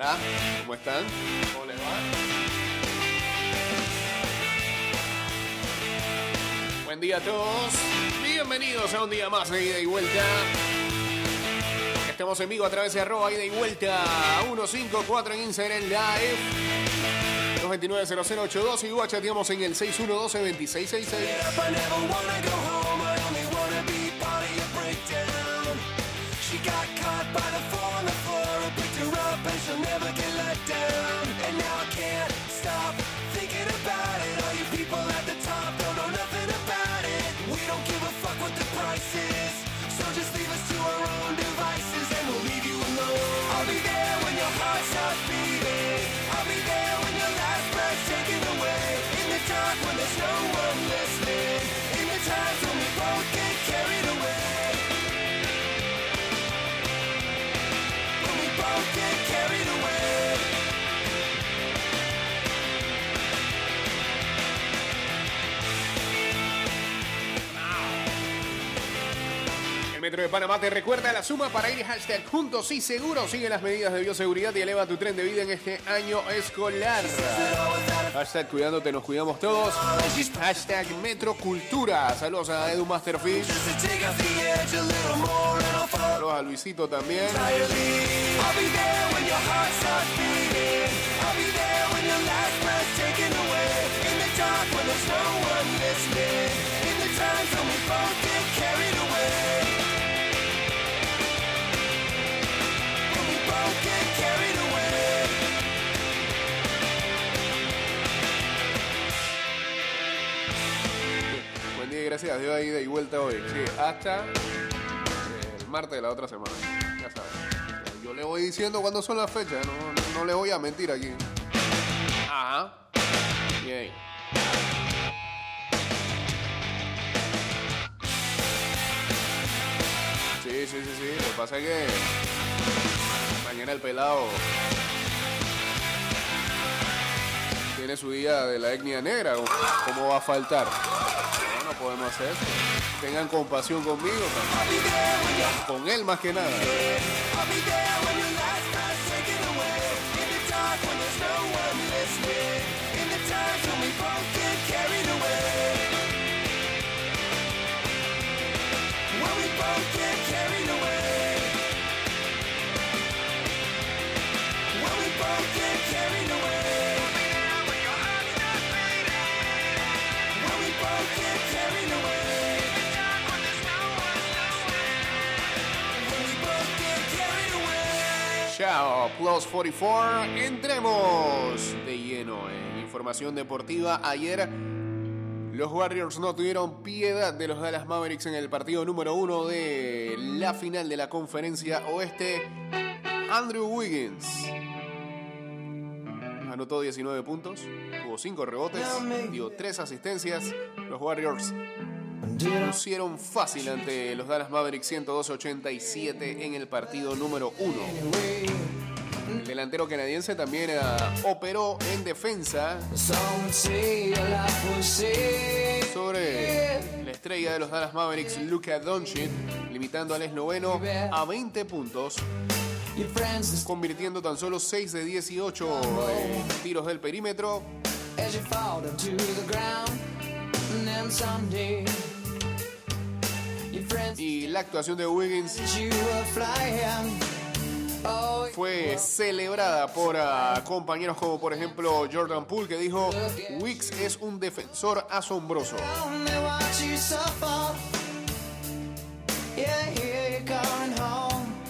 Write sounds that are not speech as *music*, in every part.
Hola, ¿cómo están? ¿Cómo les va? Buen día a todos. Bienvenidos a un día más de ida y vuelta. Estamos en vivo a través de arroba ida y vuelta 154 en Instagram Live. 229-0082 y chateamos en el 612-2666. She Metro de Panamá te recuerda la suma para ir hashtag juntos y seguros. Sigue las medidas de bioseguridad y eleva tu tren de vida en este año escolar. Hashtag cuidándote, nos cuidamos todos. Hashtag Metro Cultura. Saludos a Edu Masterfish. Saludos a Luisito también. Gracias a Dios de ida y vuelta hoy. Sí, hasta el martes de la otra semana. Ya sabes. Yo le voy diciendo cuándo son las fechas, no, no, no le voy a mentir aquí. Ajá. Bien. Sí, sí, sí, sí. Lo que pasa es que mañana el pelado tiene su día de la etnia negra. ¿Cómo va a faltar? Podemos hacer. Tengan compasión conmigo, con él más que nada. Chao, Plus 44. Entremos de lleno en información deportiva. Ayer los Warriors no tuvieron piedad de los Dallas Mavericks en el partido número uno de la final de la conferencia oeste. Andrew Wiggins anotó 19 puntos, tuvo 5 rebotes, dio 3 asistencias. Los Warriors pusieron fácil ante los Dallas Mavericks 102-87 en el partido número 1. El delantero canadiense también operó en defensa sobre la estrella de los Dallas Mavericks, Luka Doncic, limitando al esloveno a 20 puntos, convirtiendo tan solo 6 de 18 eh, tiros del perímetro. Y la actuación de Wiggins fue celebrada por ah, compañeros como por ejemplo Jordan Poole que dijo Wicks es un defensor asombroso.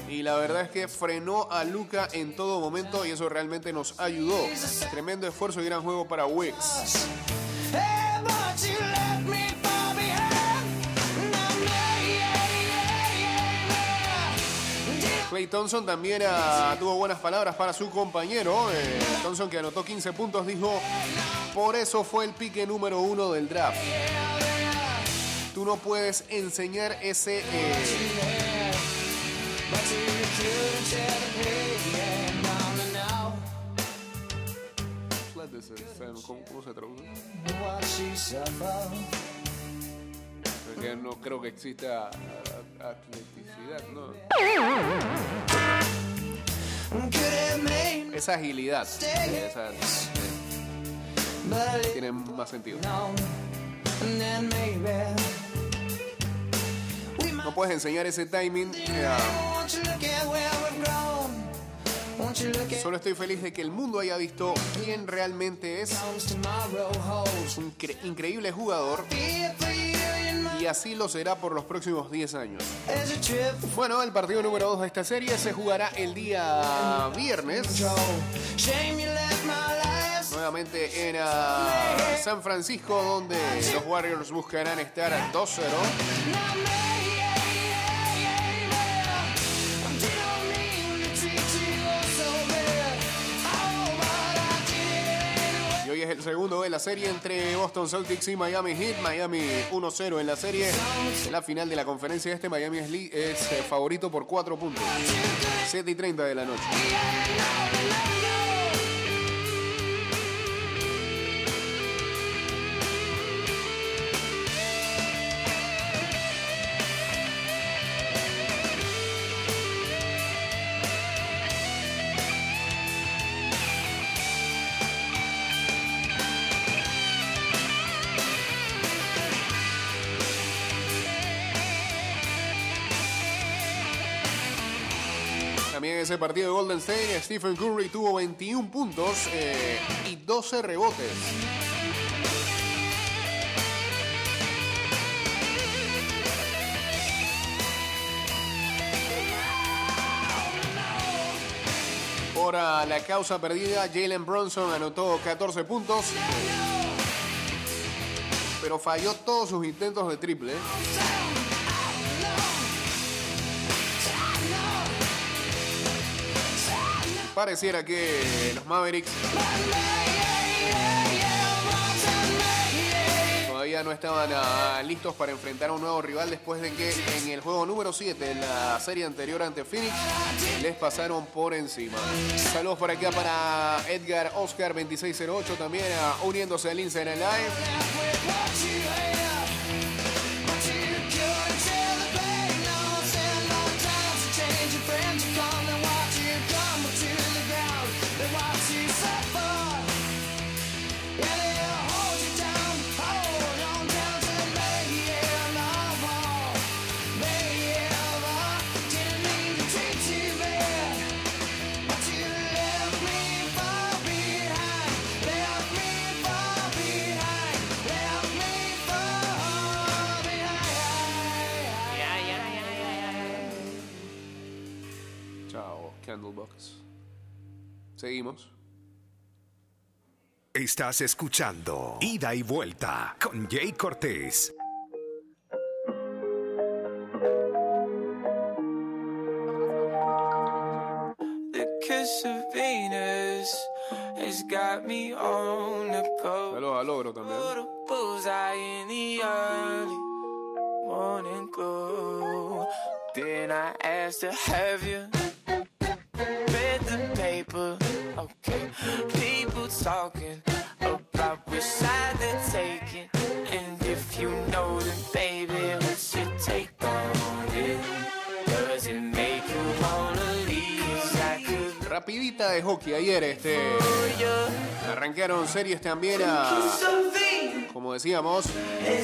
Y la verdad es que frenó a Luca en todo momento y eso realmente nos ayudó. Tremendo esfuerzo y gran juego para Wicks. Clay Thompson también ah, tuvo buenas palabras para su compañero. Eh, Thompson que anotó 15 puntos dijo, por eso fue el pique número uno del draft. Tú no puedes enseñar ese... eh, ¿Cómo, cómo se traduce? Porque no creo que exista a- ¿no? esa agilidad. Esa, live tiene más sentido. No puedes enseñar ese timing. eh, Solo estoy feliz de que el mundo haya visto quién realmente es. Es un cre- increíble jugador y así lo será por los próximos 10 años. Bueno, el partido número 2 de esta serie se jugará el día viernes. Nuevamente en ah, San Francisco, donde los Warriors buscarán estar a 2-0. Hoy es el segundo de la serie entre Boston Celtics y Miami Heat. Miami 1-0 en la serie. La final de la conferencia este, Miami es, es, eh, favorito por 4 puntos. 7 y 30 de la noche. También en ese partido de Golden State, Stephen Curry tuvo 21 puntos eh, y 12 rebotes. Por la causa perdida, Jalen Bronson anotó 14 puntos, pero falló todos sus intentos de triple. Pareciera que los Mavericks todavía no estaban ah, listos para enfrentar a un nuevo rival después de que en el juego número 7 en la serie anterior ante Phoenix les pasaron por encima. Saludos por acá para Edgar Oscar 2608 también ah, uniéndose al Instagram Live. Seguimos. Estás escuchando Ida y Vuelta con Jay Cortés. The kiss of Venus has got me on the go. Saludos a Logro también. Then I asked Have you read Rapidita de hockey ayer, este. Arrancaron series también a. Como decíamos,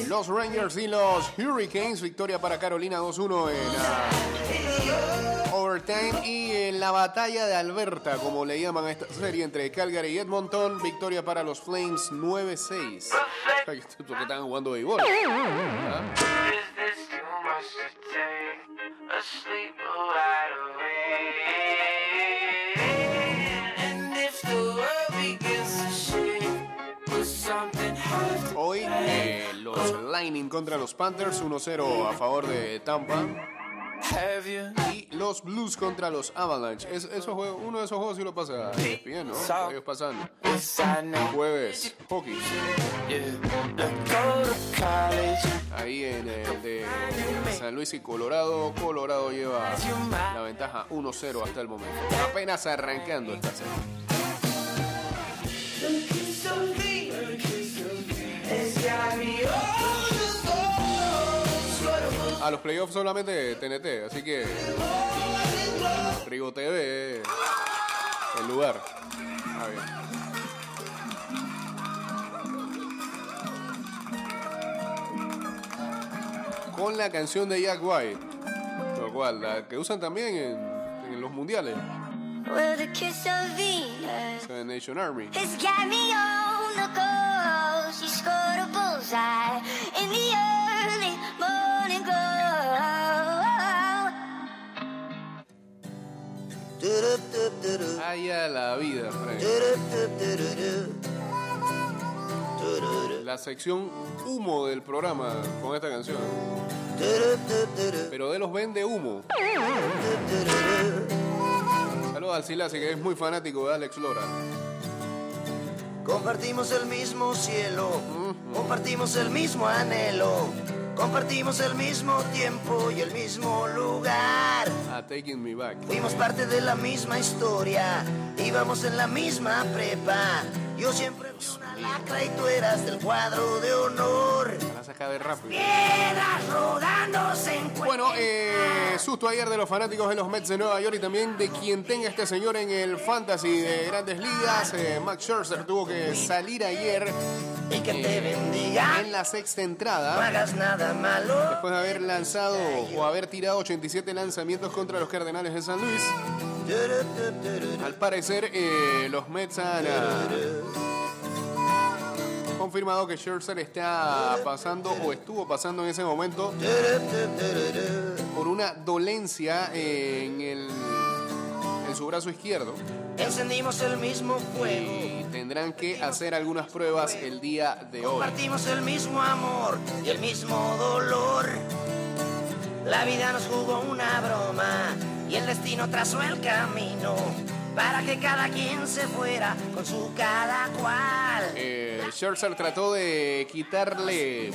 los Rangers y los Hurricanes. Victoria para Carolina 2-1 en overtime. Y en la batalla de Alberta, como le llaman a esta serie entre Calgary y Edmonton. Victoria para los Flames 9-6. Ay, *laughs* Porque estaban jugando béisbol. Hoy eh, los Lightning contra los Panthers 1-0 a favor de Tampa. Have you? Y los Blues contra los Avalanche. Es, esos juegos- uno de esos juegos sí lo pasa bien, ¿no? Ellos pasan jueves hockey. Ahí en el de San Luis y Colorado. Colorado lleva la ventaja 1-0 hasta el momento. Apenas arrancando esta serie. A los playoffs solamente TNT, así que Rigo TV el lugar. Bien. Con la canción de Jack White. Lo cual, la que usan también en, en los mundiales. With a kiss of Venus. Seven Nation Army. It's got me on the go. She scored a bullseye in the early Haya la vida, Frank. La sección humo del programa con esta canción. Pero de los vende humo. Saludos al Silasi, que es muy fanático de Alex Lora. Compartimos el mismo cielo, compartimos el mismo anhelo, compartimos el mismo tiempo y el mismo lugar. A Taking Me Back. Fuimos parte de la misma historia, íbamos en la misma prepa. Yo siempre fui una lacra y tú eras del cuadro de honor. De rápido. Piedras. Bueno, eh, susto ayer de los fanáticos de los Mets de Nueva York y también de quien tenga este señor en el Fantasy de Grandes Ligas. Eh, Max Scherzer tuvo que salir ayer Y que te bendiga, en la sexta no entrada. hagas nada malo. Después de haber lanzado o haber tirado 87 lanzamientos contra los Cardenales de San Luis, al parecer eh, los Mets han ah, confirmado que Scherzer está pasando o estuvo pasando en ese momento por una dolencia en, el, en su brazo izquierdo Encendimos el mismo fuego. y tendrán que hacer algunas pruebas el día de hoy. Compartimos el mismo amor y el mismo dolor. La vida nos jugó una broma y el destino trazó el camino para que cada quien se fuera con su cada cual. Eh, Scherzer trató de quitarle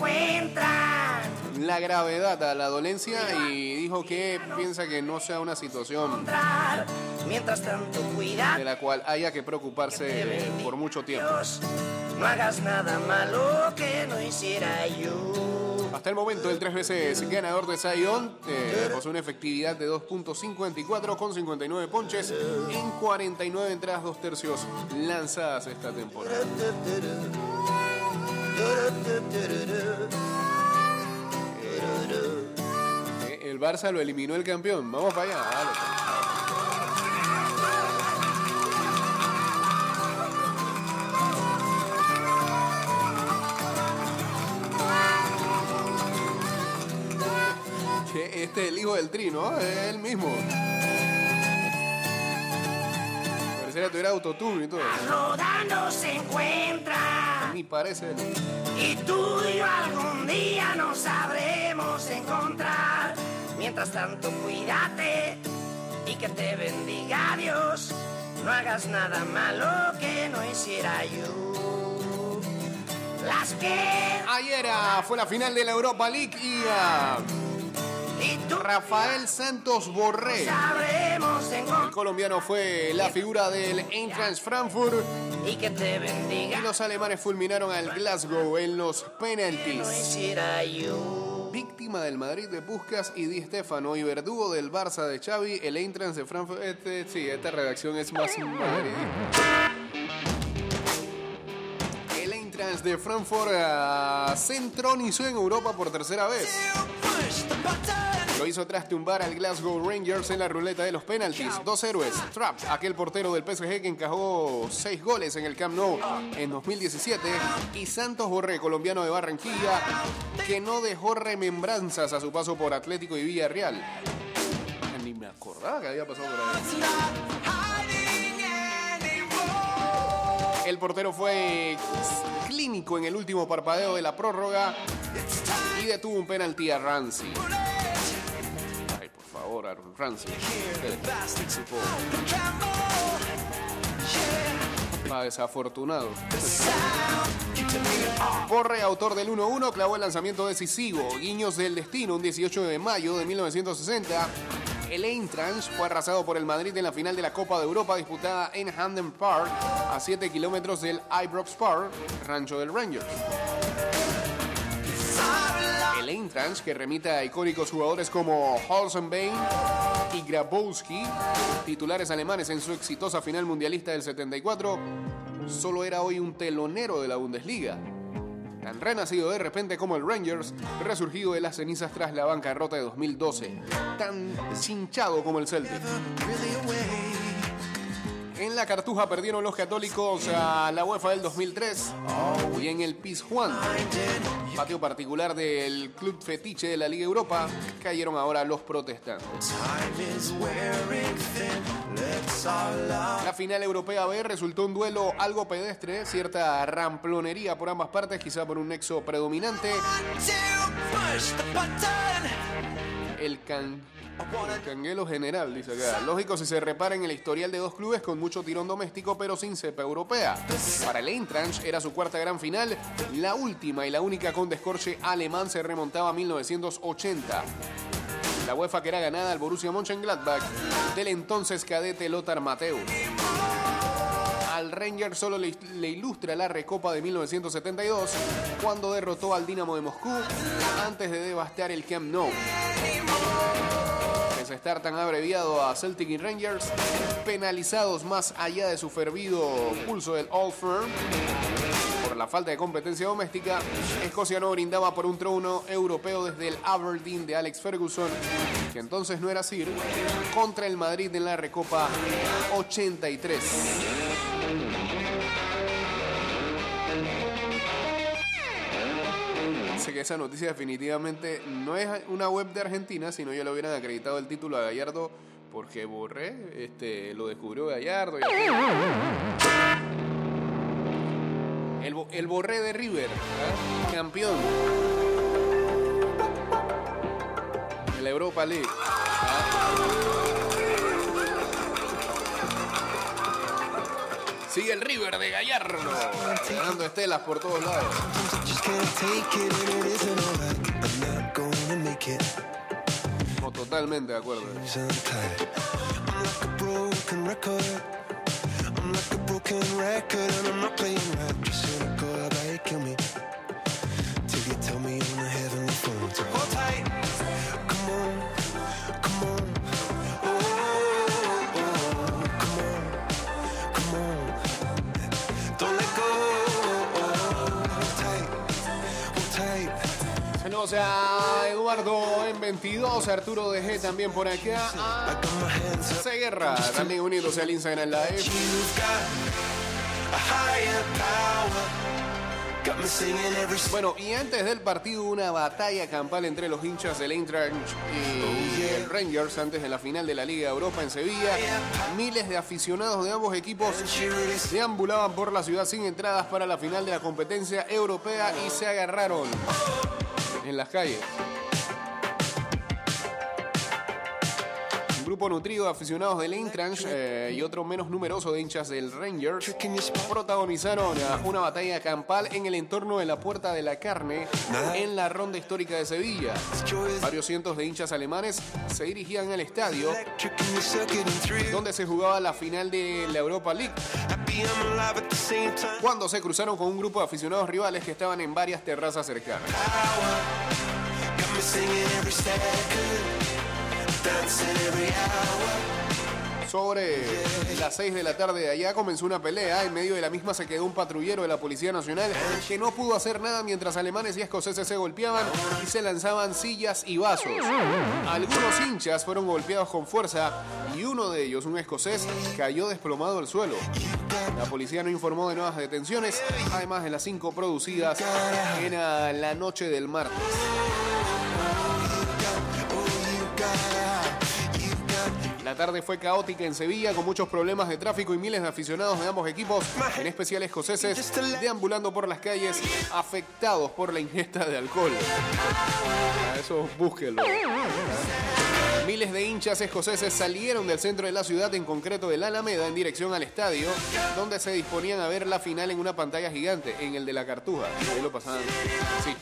la gravedad a la dolencia y dijo que piensa que no sea una situación. Mientras tanto, de la cual haya que preocuparse por mucho tiempo. No hagas nada malo que no hiciera yo. Hasta el momento, el tres veces ganador de Zion eh, posee una efectividad de 2.54 con 59 ponches en 49 entradas, dos tercios lanzadas esta temporada. Eh, El Barça lo eliminó el campeón. Vamos para allá. dale. Este es el hijo del tri, ¿no? Es él mismo. Pareciera que tuviera autotune y todo. Rodando se encuentran. Ni parece. Y tú y yo algún día nos sabremos encontrar. Mientras tanto, cuídate y que te bendiga Dios. No hagas nada malo que no hiciera yo. Las piedras Ayer fue la final de la Europa League y tú Rafael Santos Borré. El colombiano fue la figura del Eintracht Frankfurt Y que te y bendiga los alemanes fulminaron al Glasgow en los penaltis. Víctima del Madrid de Puskas y Di Stefano y verdugo del Barça de Xavi, el Eintracht de Frankfurt. Este, sí, esta redacción es más madridista. El Eintracht de Frankfurt ah, se entronizó en Europa por tercera vez. Lo hizo tras tumbar al Glasgow Rangers en la ruleta de los penaltis. Dos héroes. Trapp, aquel portero del PSG que encajó seis goles en el Camp Nou en 2017. Y Santos Borré, colombiano de Barranquilla, que no dejó remembranzas a su paso por Atlético y Villarreal. Ni me acordaba que había pasado por ahí. El portero fue clínico en el último parpadeo de la prórroga y detuvo un penalti a Ramsey. Ramsey. Tipo, ah, desafortunado. Borre, autor del 1-1, clavó el lanzamiento decisivo. Guiños del destino, un 18 de mayo de 1960. El Eintracht fue arrasado por el Madrid en la final de la Copa de Europa disputada en Hamden Park, a 7 kilómetros del Ibrox Park, rancho del Rangers. Eintracht, que remite a icónicos jugadores como Holzenbein y Grabowski, titulares alemanes en su exitosa final mundialista del 74, solo era hoy un telonero de la Bundesliga. Tan renacido de repente como el Rangers, resurgido de las cenizas tras la bancarrota de 2012. Tan cinchado como el Celtic. En la Cartuja perdieron los católicos a la UEFA del 2003 y en el Pizjuán, patio particular del club fetiche de la Liga Europa, cayeron ahora los protestantes. La final europea B resultó un duelo algo pedestre, cierta ramplonería por ambas partes, quizá por un nexo predominante. El can el canguelo general, dice acá. Lógico si se repara en el historial de dos clubes con mucho tirón doméstico, pero sin cepa europea. Para el Eintracht era su cuarta gran final, la última y la única con descorche alemán se remontaba a 1980. La UEFA que era ganada al Borussia Mönchengladbach del entonces cadete Lothar Matthäus. Al Ranger solo le, le ilustra la Recopa de 1972 cuando derrotó al Dinamo de Moscú antes de devastar el Camp Nou estar tan abreviado a Celtic y Rangers, penalizados más allá de su fervido pulso del Old Firm. Por la falta de competencia doméstica, Escocia no brindaba por un trono europeo desde el Aberdeen de Alex Ferguson, que entonces no era Sir, contra el Madrid en la Recopa 83. Que esa noticia definitivamente no es una web de Argentina, sino ya le hubieran acreditado el título a Gallardo porque Borré este, lo descubrió Gallardo. y. El, el Borré de River, ¿ah? campeón. De la Europa League. ¿ah? Sigue el River de Gallardo, ganando estelas por todos lados. No, totalmente de acuerdo. Saludos a Eduardo en 22, Arturo de G también por acá. A got my hands up. C Guerra también uniéndose al Instagram Live. Bueno, y antes del partido, una batalla campal entre los hinchas del Eintracht y el Rangers antes de la final de la Liga Europa en Sevilla. Miles de aficionados de ambos equipos deambulaban por la ciudad sin entradas para la final de la competencia europea y se agarraron en las calles. Grupo nutrido de aficionados del Eintracht y otro menos numeroso de hinchas del Rangers protagonizaron eh, una batalla campal en el entorno de la Puerta de la Carne en la ronda histórica de Sevilla. Varios cientos de hinchas alemanes se dirigían al estadio donde se jugaba la final de la Europa League, cuando se cruzaron con un grupo de aficionados rivales que estaban en varias terrazas cercanas. Sobre las 6 de la tarde de allá comenzó una pelea. En medio de la misma se quedó un patrullero de la Policía Nacional que no pudo hacer nada mientras alemanes y escoceses se golpeaban y se lanzaban sillas y vasos. Algunos hinchas fueron golpeados con fuerza y uno de ellos, un escocés, cayó desplomado al suelo. La policía no informó de nuevas detenciones, además de las cinco producidas en la noche del martes. La tarde fue caótica en Sevilla con muchos problemas de tráfico y miles de aficionados de ambos equipos, en especial escoceses, deambulando por las calles afectados por la ingesta de alcohol. A eso búsquelo. Miles de hinchas escoceses salieron del centro de la ciudad, en concreto de la Alameda, en dirección al estadio, donde se disponían a ver la final en una pantalla gigante, en el de la Cartuja. Sí.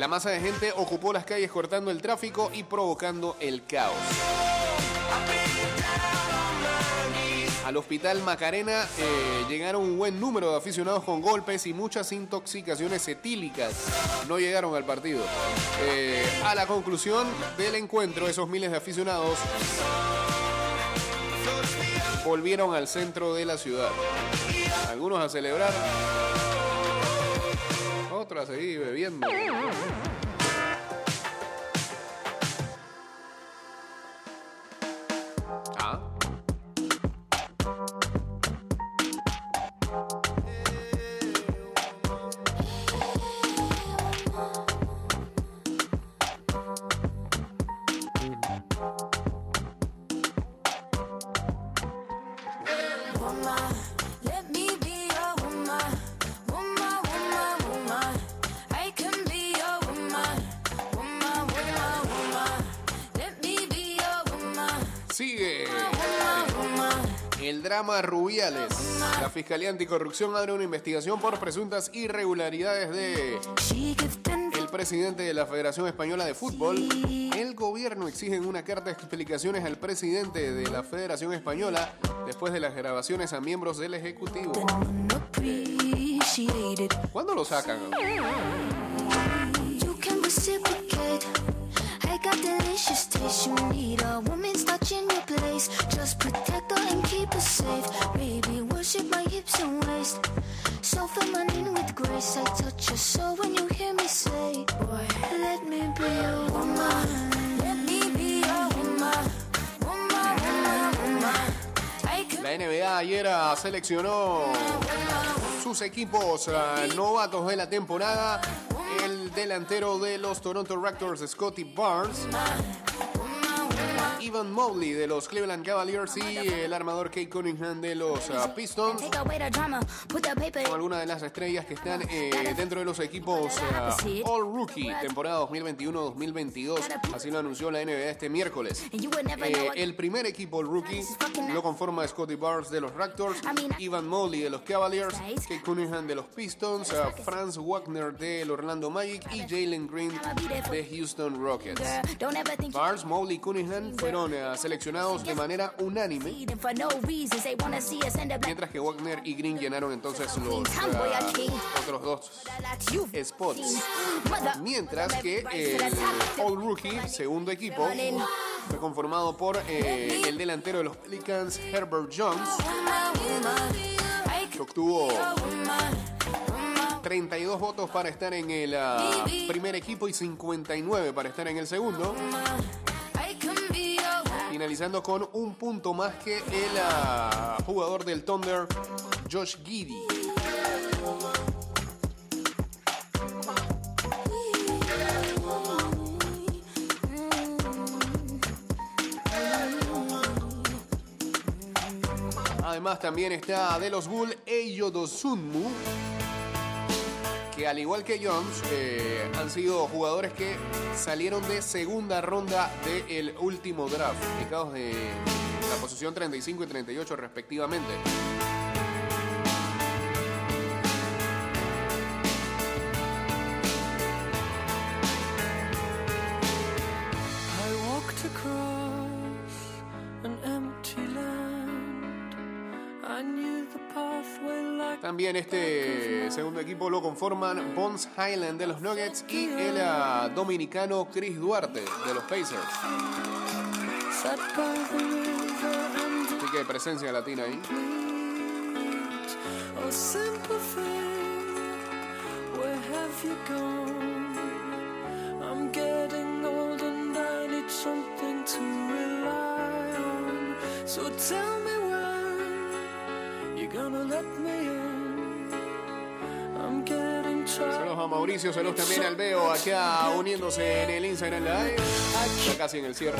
La masa de gente ocupó las calles cortando el tráfico y provocando el caos. Al hospital Macarena eh, llegaron un buen número de aficionados con golpes y muchas intoxicaciones etílicas. No llegaron al partido. Eh, a la conclusión del encuentro, esos miles de aficionados volvieron al centro de la ciudad. Algunos a celebrar, seguir bebiendo. Drama Rubiales. La Fiscalía Anticorrupción abre una investigación por presuntas irregularidades de el presidente de la Federación Española de Fútbol. El gobierno exige una carta explicaciones al presidente de la Federación Española después de las grabaciones a miembros del Ejecutivo. ¿Cuándo lo sacan? Got delicious taste. You need a woman's touch in your place. Just protect her and keep her safe. Baby, worship my hips and waist. So feminine with grace. I touch your soul when you hear me say, Boy, let me be your woman. Let me be your woman. Woman, woman, woman. I can La NBA ayer ah, seleccionó sus equipos ah, novatos de la temporada. El delantero de los Toronto Raptors, Scotty Barnes. Ivan Mobley de los Cleveland Cavaliers y el armador Kate Cunningham de los ah, Pistons. Son algunas de las estrellas que están eh, dentro de los equipos ah, All Rookie, temporada 2021-2022. Así lo anunció la NBA este miércoles. Eh, el primer equipo All Rookie lo conforma Scotty Barnes de los Raptors, Ivan Mobley de los Cavaliers, Kate Cunningham de los Pistons, ah, Franz Wagner del Orlando Magic y Jalen Green de Houston Rockets. Barnes, Mobley y Cunningham fueron seleccionados de manera unánime, mientras que Wagner y Green llenaron entonces los ah, otros dos spots. Mientras que el All Rookie, segundo equipo, fue conformado por eh, el delantero de los Pelicans, Herbert Jones, que obtuvo 32 votos para estar en el ah, primer equipo y 59 para estar en el segundo, finalizando con un punto más que el ah, jugador del Thunder, Josh Giddy. Además también está de los Bull Eyo Dosunmu, que al igual que Jones eh, han sido jugadores que salieron de segunda ronda del último draft, ubicados de la posición 35 y 38 respectivamente. También este segundo equipo lo conforman Bones Highland de los Nuggets y el ah, dominicano Chris Duarte de los Pacers. Así que presencia latina ahí. gonna let me Saludos a Mauricio, saludos también al Veo acá uniéndose en el Instagram Live. Ya casi en el cierre.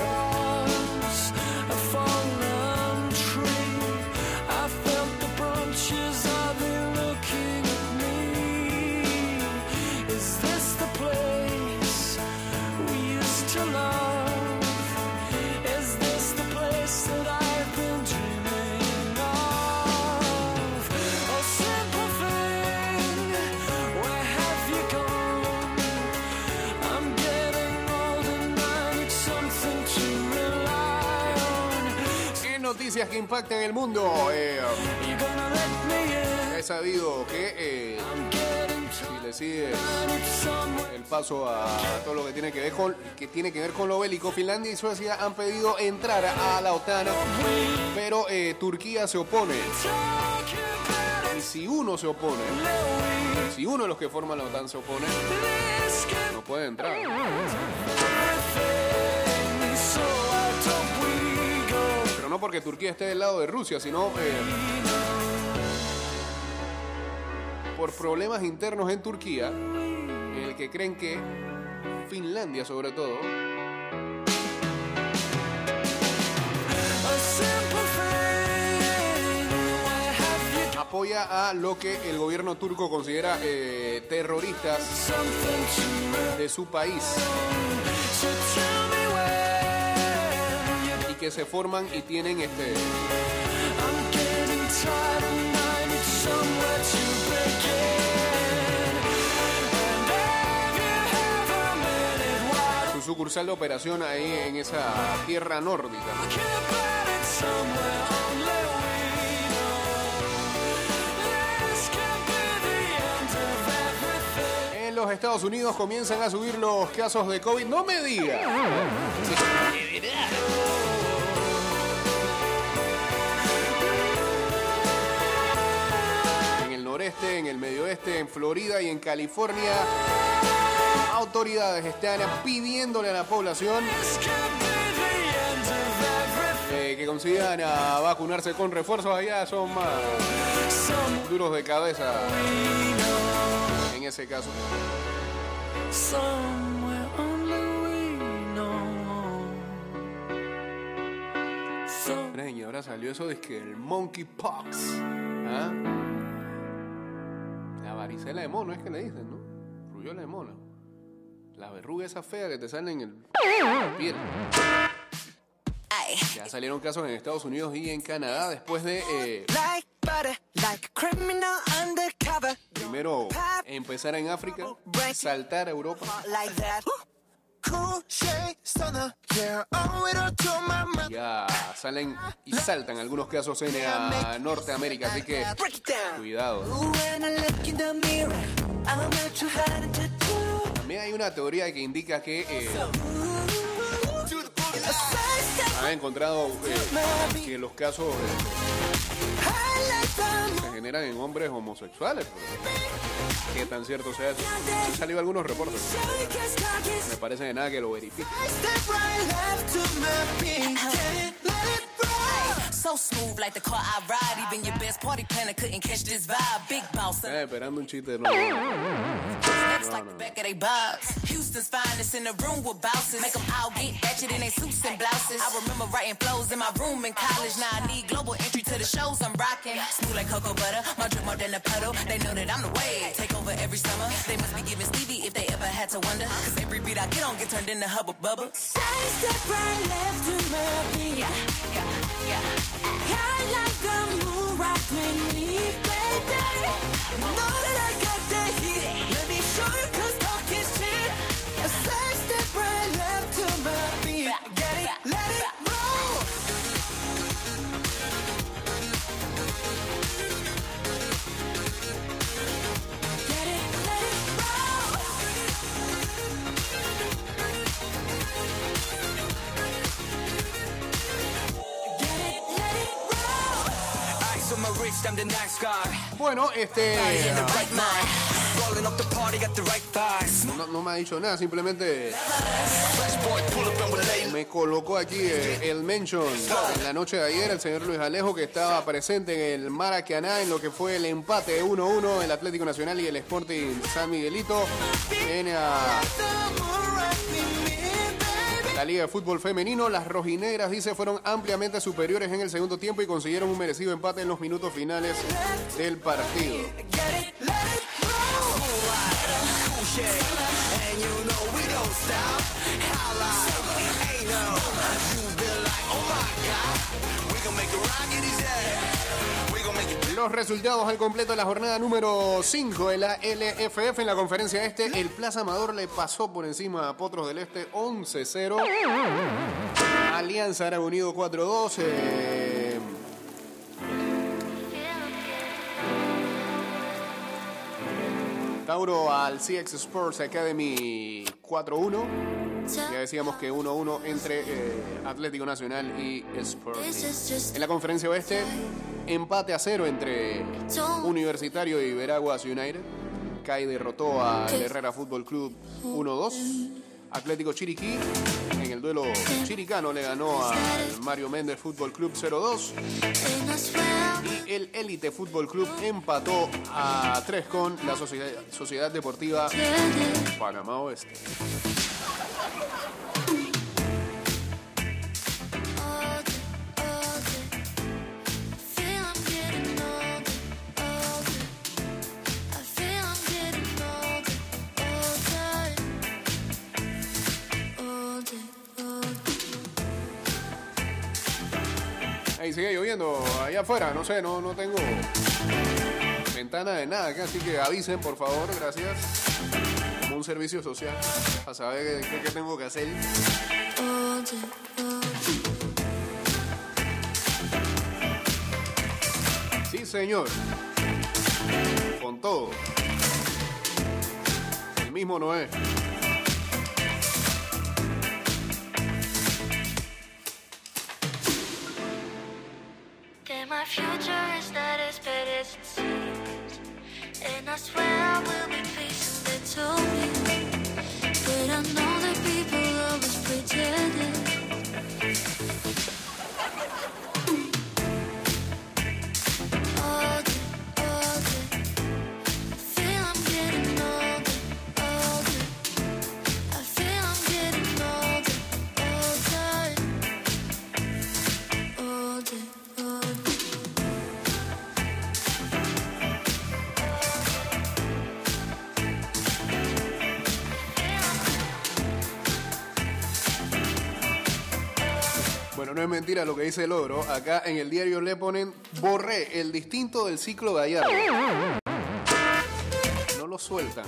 Noticias que impactan el mundo. Eh, he sabido que eh, si le el paso a todo lo que tiene que ver con que tiene que ver con lo bélico, Finlandia y Suecia han pedido entrar a la OTAN, pero eh, Turquía se opone. Y si uno se opone, si uno de los que forman la OTAN se opone, no puede entrar. Porque Turquía esté del lado de Rusia, sino eh, por problemas internos en Turquía, en el que creen que Finlandia sobre todo apoya a lo que el gobierno turco considera eh, terroristas de su país se forman y tienen este su sucursal de operación ahí en esa tierra nórdica. En los Estados Unidos comienzan a subir los casos de COVID. No me diga. En el noreste, en el medio oeste, en Florida y en California, autoridades están pidiéndole a la población eh, que consigan a vacunarse con refuerzos. Allá son más duros de cabeza en ese caso. Y ahora salió eso de que el monkeypox. ¿ah? La varicela de mono es que le dicen, ¿no? Rubiola de mono. La verruga esa fea que te sale en el la piel. Ya salieron casos en Estados Unidos y en Canadá después de eh, Like butter, like a criminal undercover. primero empezar en África, saltar a Europa. Ya salen y saltan algunos casos en eh, Norteamérica, así que cuidado. También hay una teoría que indica que eh, A han encontrado eh, que los casos eh, se generan en hombres homosexuales. pero ¿Qué tan cierto sea eso? Han salido algunos reportes. Me parece de nada que lo verifique. So smooth like the car I ride. Even your best party planner couldn't catch this vibe. Big boss. Estaba eh, esperando un chiste. No, Next no, like the back of they bobs. Houston's finest in the room with bouncers. Make them all get ratchet in their suits and blouses. I remember writing flows in my room in college. Now I need global entry to the shows I'm rocking. Smooth like cocoa butter. My drip more than a puddle. They know that I'm the wave. Take over every summer. They must be giving Stevie if they ever had to wonder. Cause every beat I get on get turned into hubba bubba. Side step right left to my beat. I like the right thighs. No, no me ha dicho nada, simplemente me colocó aquí eh, el mention. En la noche de ayer el señor Luis Alejo que estaba presente en el Maracaná en lo que fue el empate 1-1 el Atlético Nacional y el Sporting San Miguelito en la Liga de Fútbol Femenino. Las rojinegras, dice, fueron ampliamente superiores en el segundo tiempo y consiguieron un merecido empate en los minutos finales del partido. Los resultados al completo de la jornada número 5 de la LFF en la conferencia este. El Plaza Amador le pasó por encima a Potros del Este 11-0. Alianza Árabe Unido 4-2. Eh. Tauro al CX Sports Academy 4-1. Ya decíamos que 1-1 entre eh, Atlético Nacional y Spurs. En la conferencia oeste, empate a cero entre Universitario y Veraguas United. CAI derrotó al Herrera Fútbol Club 1-2. Atlético Chiriquí en el duelo chiricano le ganó al Mario Méndez Fútbol Club 0-2. Y el Elite Fútbol Club empató a 3 con la Sociedad, Sociedad Deportiva Panamá Oeste. Ahí sigue lloviendo allá afuera, no sé, no, no tengo ventana de nada así que avisen por favor, gracias. Un servicio social, a saber qué tengo que hacer. Sí, señor. Con todo. El mismo no es. Mentira lo que dice el ogro. Acá en el diario le ponen borré el distinto del ciclo ayer. No lo sueltan.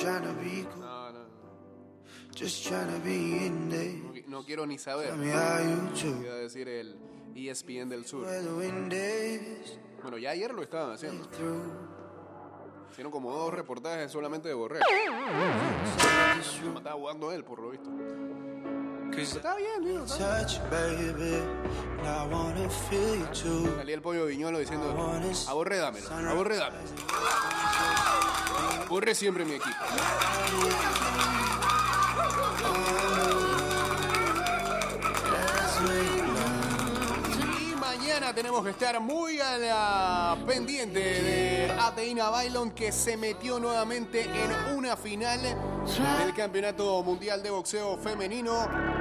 Trying to be cool, No, no, just trying to be in there. no, no quiero ni saber. A decir el ESPN del Sur. Bueno, ya ayer lo estaban haciendo. Hicieron como dos reportajes solamente de Borré. Estaba jugando él, por lo visto. Está bien, too. Salía el pollo viñuelo diciendo, aborre dámelo, Borre siempre mi equipo. Y mañana tenemos que estar muy a la pendiente de Ateina Bailon que se metió nuevamente en una final del Campeonato Mundial de Boxeo Femenino.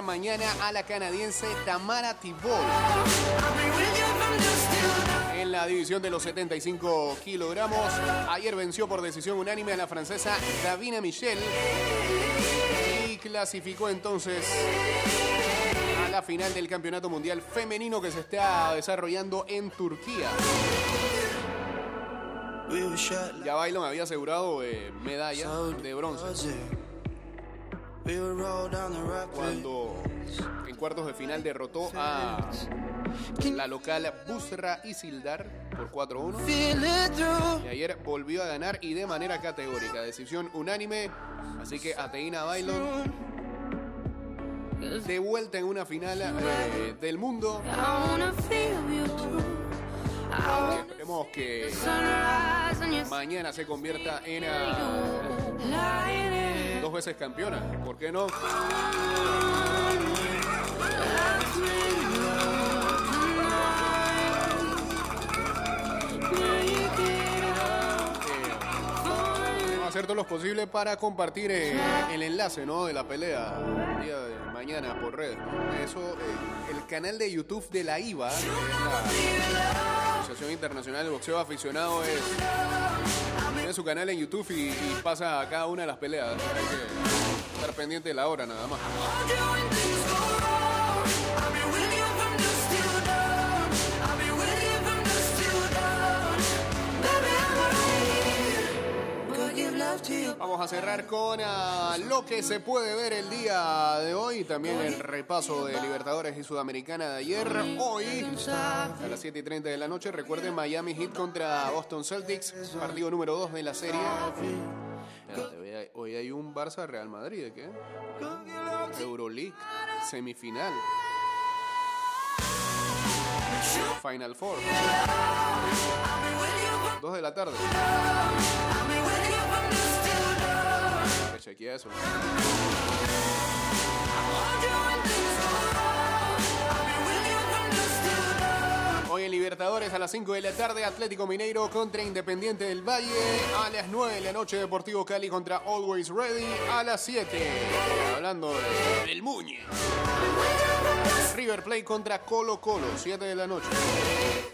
Mañana a la canadiense Tamara dawn. En la división de los 75 kilogramos, ayer venció por decisión unánime a la francesa Davina Michel y clasificó entonces a la final del Campeonato Mundial Femenino que se está desarrollando en Turquía. Ya Bailon había asegurado eh, medalla de bronce cuando en cuartos de final derrotó a la local Busra Isildar por 4-1. Feel it through. Y ayer volvió a ganar y de manera categórica. Decisión unánime. Así que Ateína Bailon de vuelta en una final eh, del mundo. Esperemos que mañana se convierta en lying dos veces campeona. ¿Por qué no? Eh, hacer todo lo posible para compartir eh, el enlace ¿no? de la pelea el día de mañana por red. ¿no? Eso, eh, el canal de YouTube de la IVA, ¿eh? la Asociación Internacional de Boxeo Aficionado, es su canal en YouTube y, pasa a cada una de las peleas. Que estar pendiente de la hora nada más. Vamos a cerrar con ah, lo que se puede ver el día de hoy. También el repaso de Libertadores y Sudamericana de ayer. Hoy, a las 7 y 30 de la noche, recuerden Miami Heat contra Boston Celtics, partido número 2 de la serie. Hoy hay- un Barça Real Madrid, ¿de qué? Euroleague, semifinal. Final Four. 2 de la tarde. Que Libertadores a las 5 de la tarde, Atlético Mineiro contra Independiente del Valle. A las 9 de la noche, Deportivo Cali contra Always Ready. A las 7, hablando de- del Muñe. River Plate contra Colo Colo, 7 de la noche.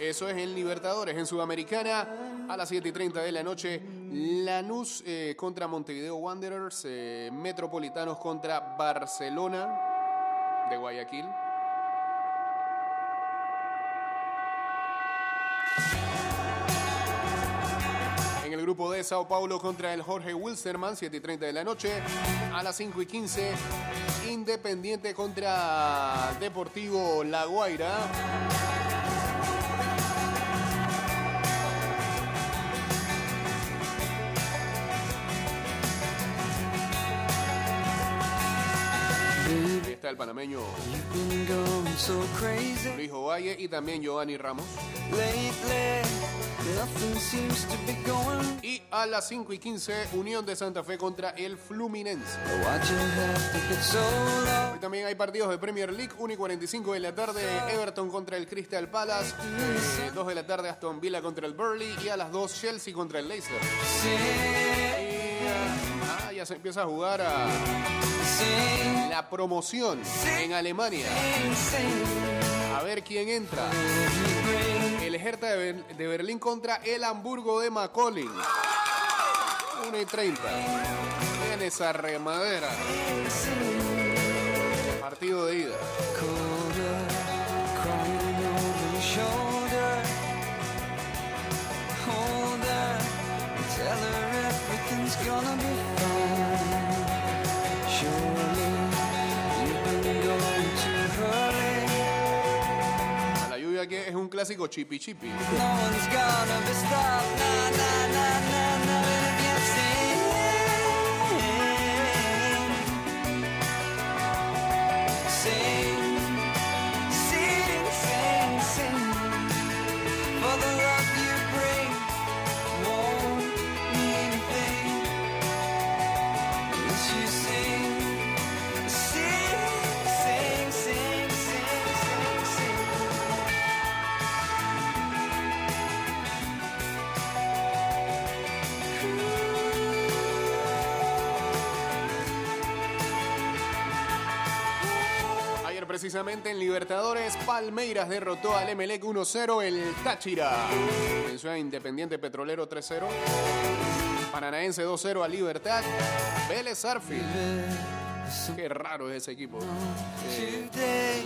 Eso es en Libertadores. En Sudamericana, a las 7 y 30 de la noche, Lanús eh, contra Montevideo Wanderers. eh, Metropolitanos contra Barcelona de Guayaquil. En el grupo de Sao Paulo contra el Jorge Wilstermann, 7 y 30 de la noche. A las 5 y 15, Independiente contra Deportivo La Guaira. Está el panameño Luis Ovalle y también Giovanni Ramos. Y a las 5 y 15, Unión de Santa Fe contra el Fluminense. Hoy también hay partidos de Premier League, 1 y 45 de la tarde, Everton contra el Crystal Palace, eh, 2 de la tarde Aston Villa contra el Burley y a las 2 Chelsea contra el Leicester. Y, ya se empieza a jugar a la promoción en Alemania. A ver quién entra. El Hertha de, Ber- de Berlín contra el Hamburgo de Macaulay. 1 y 30. En esa remadera. Partido de ida. A es un clásico chipi chipi. Ayer precisamente en Libertadores, Palmeiras derrotó al Emelec 1-0 el Táchira. Venció a Independiente Petrolero 3-0. Paranaense 2-0 a Libertad. Vélez Arfield. Qué raro es ese equipo. Eh,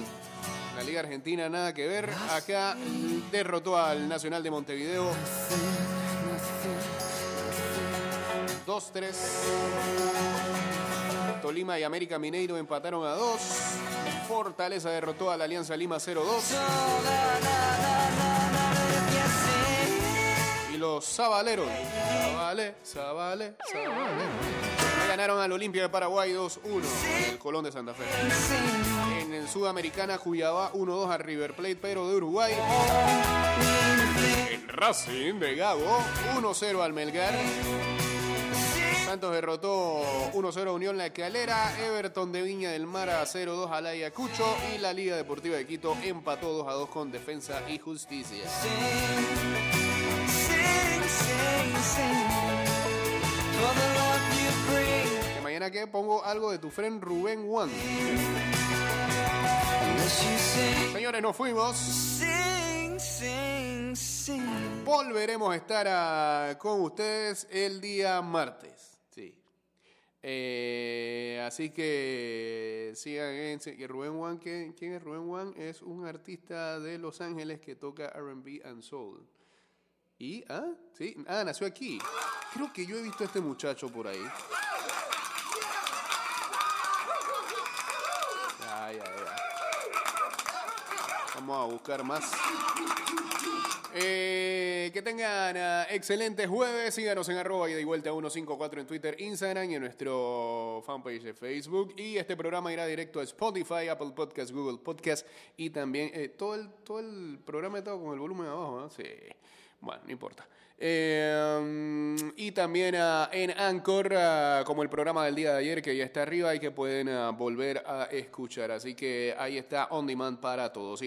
la Liga Argentina nada que ver. Acá derrotó al Nacional de Montevideo. 2-3. Tolima y América Mineiro empataron a 2. Fortaleza derrotó a la Alianza Lima 0-2. Y los Zabaleros. Zabale, Zabale, Zabale. Le Ganaron al Olimpia de Paraguay 2-1 en el Colón de Santa Fe. En el Sudamericana, Cuyabá 1-2 a River Plate, pero de Uruguay. En Racing de Gago 1-0 al Melgar. Santos derrotó 1-0 a Unión La Calera, Everton de Viña del Mar a 0-2 al Ayacucho y la Liga Deportiva de Quito empató 2-2 con Defensa y Justicia. Love mañana que pongo algo de tu friend Rubén Juan. Señores, nos fuimos. Volveremos a estar ah, con ustedes el día martes. Sí. Eh, así que sigan que Rubén Juan. ¿quién, es Rubén Juan? Es un artista de Los Ángeles que toca RB and Soul. ¿Y? ¿Ah? ¿Sí? Ah, nació aquí. Creo que yo he visto a este muchacho por ahí. Vamos a buscar más. Eh, que tengan ah, excelentes jueves. Síganos en arroba y de vuelta 154 en Twitter, Instagram y en nuestro fanpage de Facebook. Y este programa irá directo a Spotify, Apple Podcast, Google Podcast y también eh, todo, el, todo el programa está con el volumen abajo. Sí. Bueno, no importa. Eh, y también ah, en Anchor, ah, como el programa del día de ayer que ya está arriba y que pueden volver a escuchar. Así que ahí está on demand para todos.